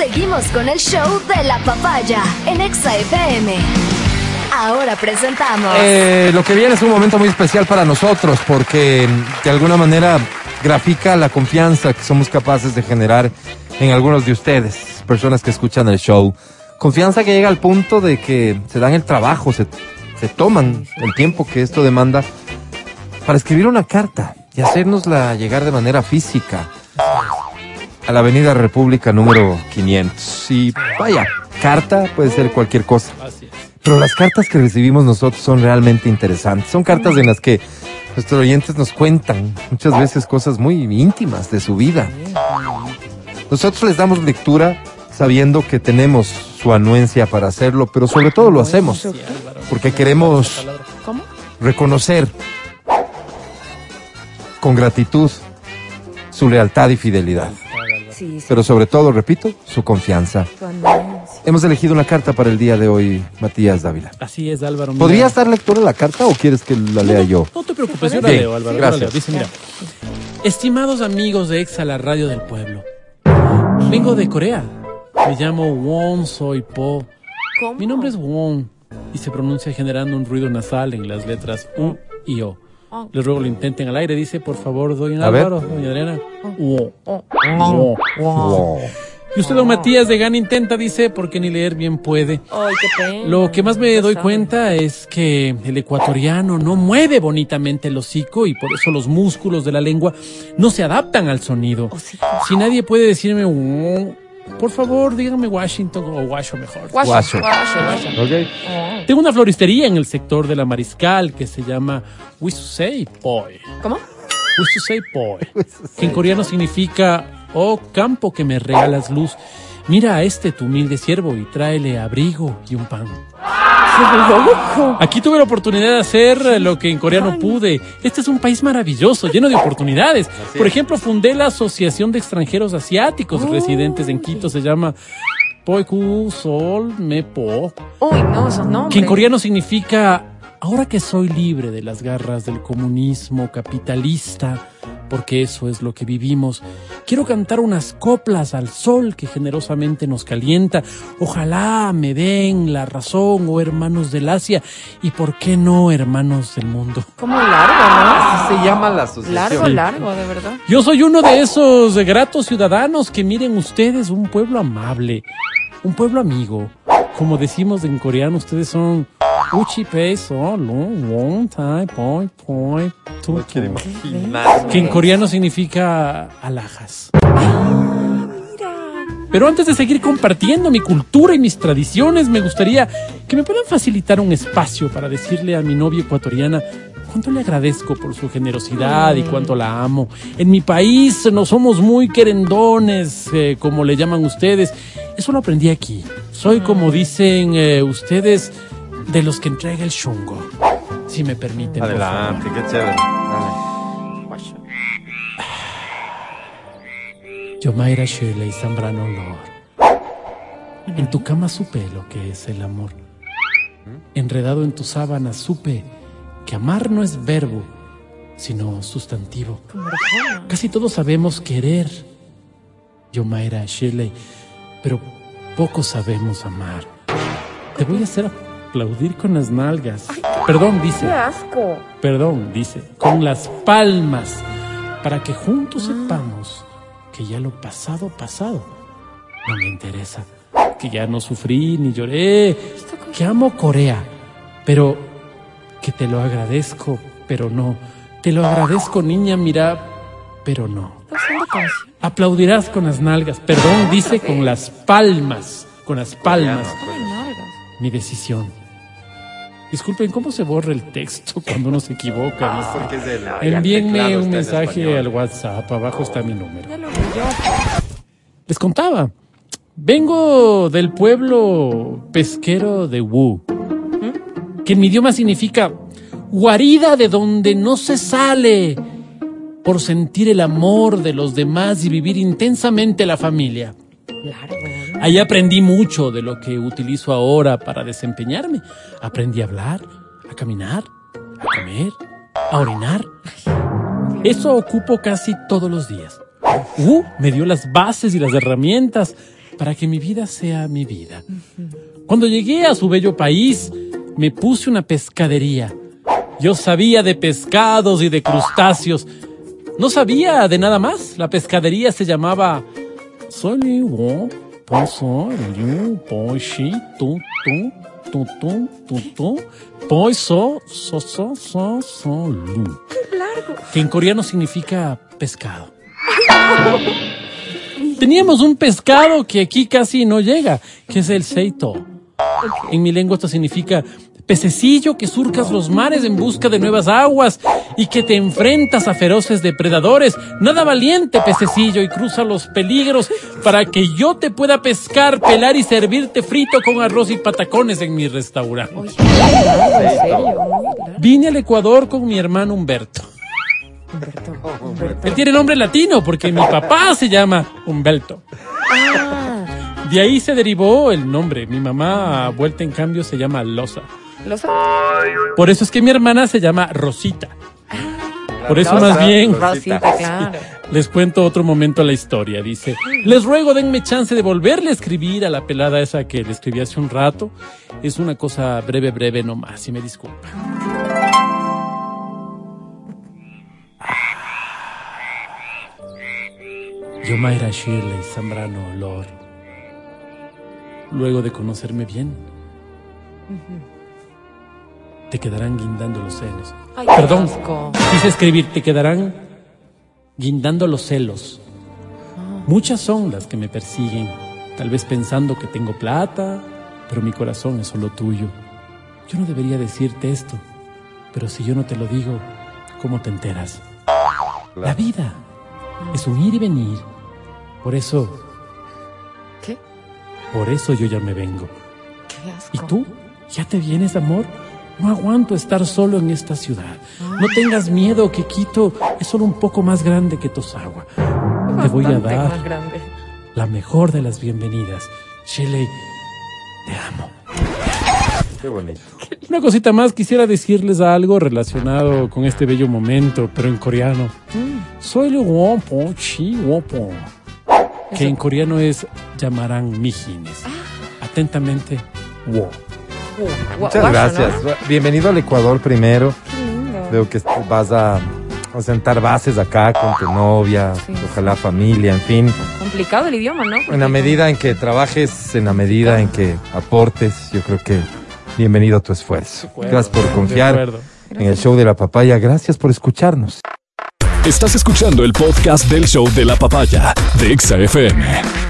Seguimos con el show de la papaya en Exa FM. Ahora presentamos. Eh, lo que viene es un momento muy especial para nosotros porque de alguna manera grafica la confianza que somos capaces de generar en algunos de ustedes, personas que escuchan el show. Confianza que llega al punto de que se dan el trabajo, se, se toman el tiempo que esto demanda para escribir una carta y hacérnosla llegar de manera física a la Avenida República número 500. Y vaya, carta puede ser cualquier cosa. Pero las cartas que recibimos nosotros son realmente interesantes. Son cartas en las que nuestros oyentes nos cuentan muchas veces cosas muy íntimas de su vida. Nosotros les damos lectura sabiendo que tenemos su anuencia para hacerlo, pero sobre todo lo hacemos porque queremos reconocer con gratitud su lealtad y fidelidad. Sí, sí, Pero sobre todo, repito, su confianza. Hemos elegido una carta para el día de hoy, Matías Dávila. Así es, Álvaro. mira. ¿Podrías dar lectura a la carta o quieres que la lea yo? No te preocupes, yo la leo, Álvaro. yo gracias. la leo. Dice, mira. Estimados amigos de Exa, la radio del pueblo. Vengo de Corea. Me llamo Won Soy Po. ¿Cómo? Mi nombre es Won y se pronuncia generando un ruido nasal en las letras U y O. Oh. Les ruego lo intenten al aire. Dice, por favor, doña. Álvaro, doña Adriana. Oh. Y usted, don Matías de Gana, intenta, dice, porque ni leer bien puede. Ay, qué pena. Lo que más me doy cuenta es que el ecuatoriano no mueve bonitamente el hocico y por eso los músculos de la lengua no se adaptan al sonido. Hocico. Si nadie puede decirme, "Mm", por favor, díganme Washington o Washo mejor. Guacho, Guacho. guacho. Ok. Oh. Tengo una floristería en el sector de la Mariscal que se llama Wisusei Poi. ¿Cómo? Wisusei Poi. Que en coreano significa, oh campo que me regalas luz. Mira a este tu humilde siervo y tráele abrigo y un pan. Aquí tuve la oportunidad de hacer lo que en coreano pude. Este es un país maravilloso, lleno de oportunidades. Por ejemplo, fundé la Asociación de Extranjeros Asiáticos residentes en Quito. Se llama Poiku Sol Me Po, Uy, no, esos nombres. que en coreano significa ahora que soy libre de las garras del comunismo capitalista, porque eso es lo que vivimos, quiero cantar unas coplas al sol que generosamente nos calienta. Ojalá me den la razón, oh hermanos del Asia, y por qué no, hermanos del mundo. Como largo, Se llama la ¿no? asociación. Largo, largo, de verdad. Yo soy uno de esos gratos ciudadanos que miren ustedes, un pueblo amable, un pueblo amigo. Como decimos en coreano, ustedes son Uchi Pei Solo, Won Tai Poi Poi Tu, tu. que en coreano significa alhajas. Pero antes de seguir compartiendo mi cultura y mis tradiciones, me gustaría que me puedan facilitar un espacio para decirle a mi novia ecuatoriana cuánto le agradezco por su generosidad y cuánto la amo. En mi país no somos muy querendones, eh, como le llaman ustedes. Eso lo aprendí aquí. Soy, como dicen eh, ustedes, de los que entrega el chungo. Si me permiten. por favor. Adelante, qué chévere. Dale. Yomaira Shirley Zambrano Lord. En tu cama supe lo que es el amor. Enredado en tus sábanas supe que amar no es verbo, sino sustantivo. Casi todos sabemos querer, Yomaira Shirley, pero poco sabemos amar. Te voy a hacer aplaudir con las nalgas. Perdón, ¡Qué dice. asco! Perdón, dice. Con las palmas. Para que juntos sepamos que ya lo pasado, pasado, no me interesa. Que ya no sufrí ni lloré. Que amo Corea. Pero que te lo agradezco, pero no. Te lo agradezco, niña, mira, pero no. Aplaudirás con las nalgas. Perdón, dice con las palmas. Con las palmas. Mi decisión. Disculpen, ¿cómo se borra el texto cuando uno se equivoca? No sé. Porque es el- Envíenme un mensaje al WhatsApp, abajo está mi número. Les contaba, vengo del pueblo pesquero de Wu, que en mi idioma significa guarida de donde no se sale por sentir el amor de los demás y vivir intensamente la familia. ¿No? Ahí aprendí mucho de lo que utilizo ahora para desempeñarme. Aprendí a hablar, a caminar, a comer, a orinar. Eso ocupo casi todos los días. Uh, me dio las bases y las herramientas para que mi vida sea mi vida. Cuando llegué a su bello país, me puse una pescadería. Yo sabía de pescados y de crustáceos. No sabía de nada más. La pescadería se llamaba Soli wo po so liu po shi tu tu tu tu tu tu po so so so so lu. Largo. Que en coreano significa pescado. Teníamos un pescado que aquí casi no llega, que es el seito. En mi lengua esto significa pececillo que surcas los mares en busca de nuevas aguas y que te enfrentas a feroces depredadores. Nada valiente, pececillo, y cruza los peligros para que yo te pueda pescar, pelar y servirte frito con arroz y patacones en mi restaurante. Vine al Ecuador con mi hermano Humberto. Humberto, Humberto. Él tiene nombre latino porque mi papá se llama Humberto. Ah, De ahí se derivó el nombre. Mi mamá, vuelta en cambio, se llama Loza. Los Por eso es que mi hermana se llama Rosita. Por eso Rosa, más bien Rosita, claro. les cuento otro momento la historia. Dice, les ruego denme chance de volverle a escribir a la pelada esa que le escribí hace un rato. Es una cosa breve, breve nomás, y me disculpa. Yo Mayra Shirley Zambrano Olor. Luego de conocerme bien, te quedarán guindando los celos. Ay, Perdón, quise escribir, te quedarán guindando los celos. Muchas son las que me persiguen, tal vez pensando que tengo plata, pero mi corazón es solo tuyo. Yo no debería decirte esto, pero si yo no te lo digo, ¿cómo te enteras? La vida es un ir y venir. Por eso, ¿Qué? por eso yo ya me vengo. Qué asco. ¿Y tú? ¿Ya te vienes, amor? No aguanto estar solo en esta ciudad. No tengas miedo que Quito es solo un poco más grande que Tosagua. Te voy a dar más grande. la mejor de las bienvenidas. Shelley, te amo. Qué bonito. Una cosita más, quisiera decirles algo relacionado con este bello momento, pero en coreano. Soy lo guapo, chi guapo. Que en coreano es llamarán mijines. Atentamente, wo. Muchas gracias. ¿no? Bienvenido al Ecuador primero. Qué lindo. Veo que vas a, a sentar bases acá con tu novia, Sí. ojalá familia, en fin. Complicado el idioma, ¿no? Porque En la medida en que trabajes, en la medida en que aportes, yo creo que bienvenido a tu esfuerzo. Gracias por confiar en el show de la papaya. Gracias por escucharnos. Estás escuchando el podcast del show de la papaya de Exa FM.